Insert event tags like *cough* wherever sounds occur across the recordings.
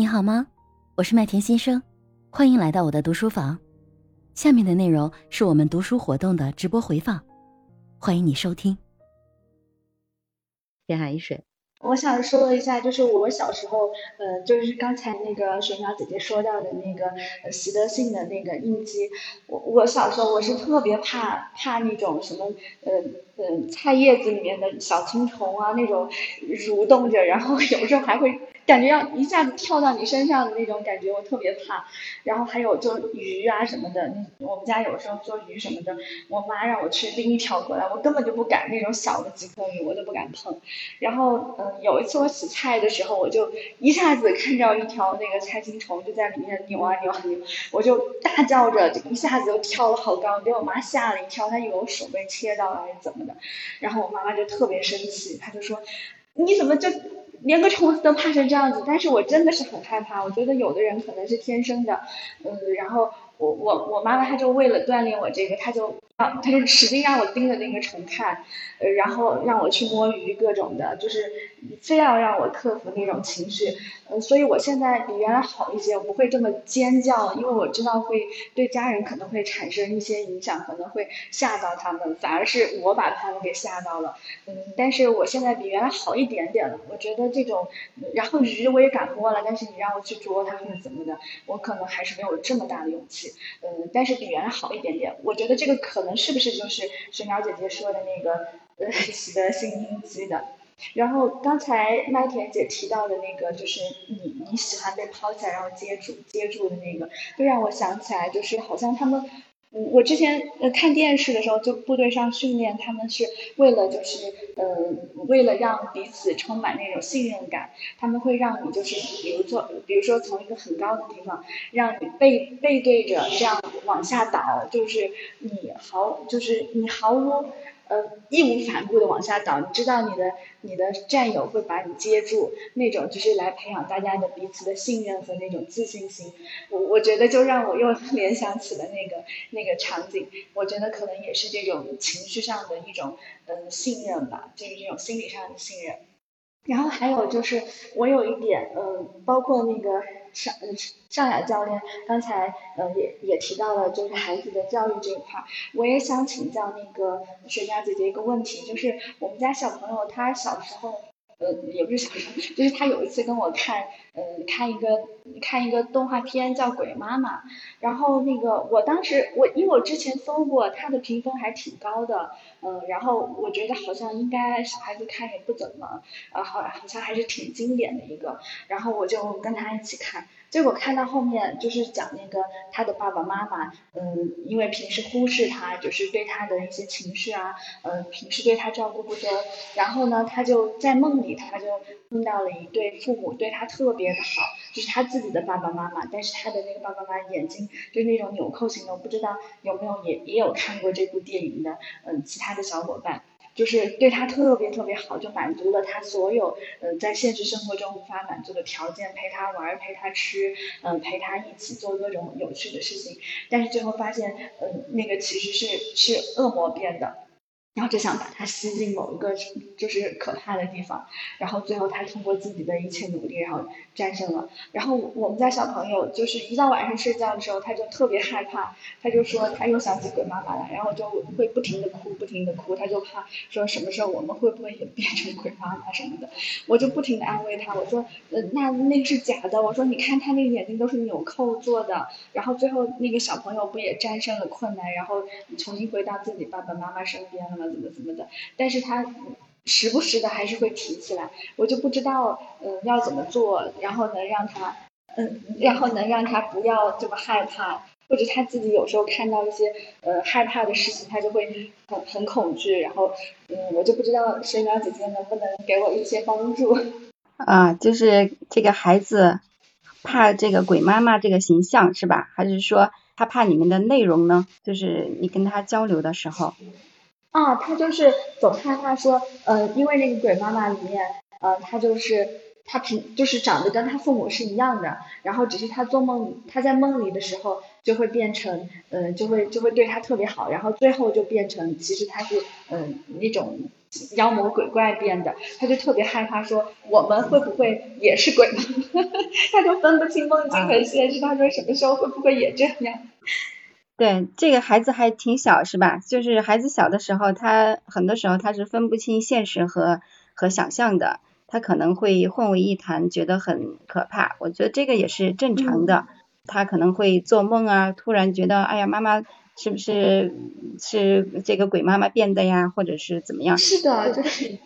你好吗？我是麦田先生，欢迎来到我的读书房。下面的内容是我们读书活动的直播回放，欢迎你收听。天海一水。我想说一下，就是我小时候，呃，就是刚才那个水淼姐姐说到的那个呃习得性的那个应激，我我小时候我是特别怕怕那种什么呃呃菜叶子里面的小青虫啊，那种蠕动着，然后 *laughs* 有时候还会。感觉要一下子跳到你身上的那种感觉，我特别怕。然后还有就鱼啊什么的，我们家有时候做鱼什么的，我妈让我去拎一条过来，我根本就不敢，那种小的几颗鱼我都不敢碰。然后嗯，有一次我洗菜的时候，我就一下子看到一条那个菜青虫就在里面扭啊扭啊扭，我就大叫着，一下子就跳了好高，给我妈吓了一跳，她以为我手被切到了还是怎么的。然后我妈妈就特别生气，她就说你怎么就。连个虫子都怕成这样子，但是我真的是很害怕。我觉得有的人可能是天生的，嗯，然后我我我妈妈她就为了锻炼我这个，她就他，*laughs* 就使劲让我盯着那个虫看，呃，然后让我去摸鱼各种的，就是非要让我克服那种情绪。嗯，所以我现在比原来好一些，我不会这么尖叫，因为我知道会对家人可能会产生一些影响，可能会吓到他们，反而是我把他们给吓到了。嗯，但是我现在比原来好一点点了，我觉得这种，然后鱼我也敢摸了，但是你让我去捉它或者怎么的，我可能还是没有这么大的勇气。嗯，但是比原来好一点点，我觉得这个可能是不是就是神鸟姐姐说的那个呃习得性应激的。然后刚才麦田姐提到的那个，就是你你喜欢被抛起来然后接住接住的那个，就让我想起来，就是好像他们，我之前呃看电视的时候，就部队上训练，他们是为了就是呃为了让彼此充满那种信任感，他们会让你就是比如说比如说从一个很高的地方，让你背背对着这样往下倒，就是你毫就是你毫无。呃，义无反顾的往下倒，你知道你的你的战友会把你接住，那种就是来培养大家的彼此的信任和那种自信心。我我觉得就让我又 *laughs* 联想起了那个那个场景，我觉得可能也是这种情绪上的一种嗯信任吧，就是这种心理上的信任。然后还有就是，我有一点，嗯，包括那个上上雅教练刚才，嗯，也也提到了，就是孩子的教育这一块，我也想请教那个雪佳姐姐一个问题，就是我们家小朋友他小时候。呃，也不是小时候，就是他有一次跟我看，呃，看一个看一个动画片叫《鬼妈妈》，然后那个我当时我因为我之前搜过，它的评分还挺高的，嗯，然后我觉得好像应该小孩子看也不怎么，呃，好好像还是挺经典的一个，然后我就跟他一起看。结果看到后面就是讲那个他的爸爸妈妈，嗯，因为平时忽视他，就是对他的一些情绪啊，嗯，平时对他照顾不周，然后呢，他就在梦里他就梦到了一对父母对他特别的好，就是他自己的爸爸妈妈，但是他的那个爸爸妈妈眼睛就是那种纽扣型的，我不知道有没有也也有看过这部电影的，嗯，其他的小伙伴。就是对他特别特别好，就满足了他所有呃在现实生活中无法满足的条件，陪他玩，陪他吃，嗯，陪他一起做各种有趣的事情。但是最后发现，嗯，那个其实是是恶魔变的。然后就想把他吸进某一个就是可怕的地方，然后最后他通过自己的一切努力，然后战胜了。然后我们家小朋友就是一到晚上睡觉的时候，他就特别害怕，他就说他又想起鬼妈妈了，然后就会不停的哭，不停的哭，他就怕说什么时候我们会不会也变成鬼妈妈什么的。我就不停的安慰他，我说呃那那是假的，我说你看他那个眼睛都是纽扣做的，然后最后那个小朋友不也战胜了困难，然后重新回到自己爸爸妈妈身边了吗。怎么怎么的？但是他时不时的还是会提起来，我就不知道嗯要怎么做，然后能让他嗯，然后能让他不要这么害怕，或者他自己有时候看到一些呃害怕的事情，他就会很很恐惧，然后嗯，我就不知道水鸟姐姐能不能给我一些帮助。*laughs* 啊，就是这个孩子怕这个鬼妈妈这个形象是吧？还是说他怕你们的内容呢？就是你跟他交流的时候。啊，他就是总害怕说，呃，因为那个鬼妈妈里面，呃，他就是他平就是长得跟他父母是一样的，然后只是他做梦，他在梦里的时候就会变成，呃，就会就会对他特别好，然后最后就变成其实他是，嗯，那种妖魔鬼怪变的，他就特别害怕说我们会不会也是鬼？*laughs* 他就分不清梦境和现实，他说什么时候会不会也这样？对，这个孩子还挺小是吧？就是孩子小的时候，他很多时候他是分不清现实和和想象的，他可能会混为一谈，觉得很可怕。我觉得这个也是正常的，他可能会做梦啊，突然觉得哎呀妈妈。是不是是这个鬼妈妈变的呀，或者是怎么样？是的，就是，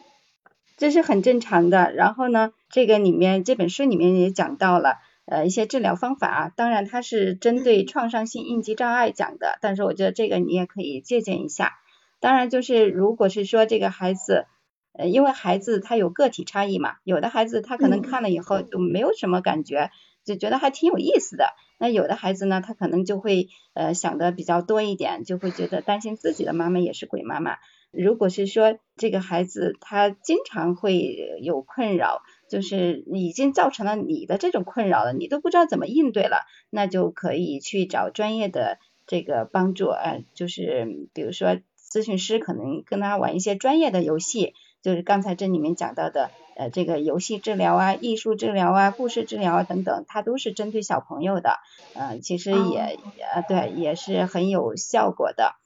这是很正常的。然后呢，这个里面这本书里面也讲到了呃一些治疗方法啊，当然它是针对创伤性应激障碍讲的，但是我觉得这个你也可以借鉴一下。当然就是如果是说这个孩子，呃因为孩子他有个体差异嘛，有的孩子他可能看了以后就没有什么感觉。就觉得还挺有意思的。那有的孩子呢，他可能就会呃想的比较多一点，就会觉得担心自己的妈妈也是鬼妈妈。如果是说这个孩子他经常会有困扰，就是已经造成了你的这种困扰了，你都不知道怎么应对了，那就可以去找专业的这个帮助呃，就是比如说咨询师可能跟他玩一些专业的游戏，就是刚才这里面讲到的。呃，这个游戏治疗啊，艺术治疗啊，故事治疗啊等等，它都是针对小朋友的，嗯，其实也呃对，也是很有效果的。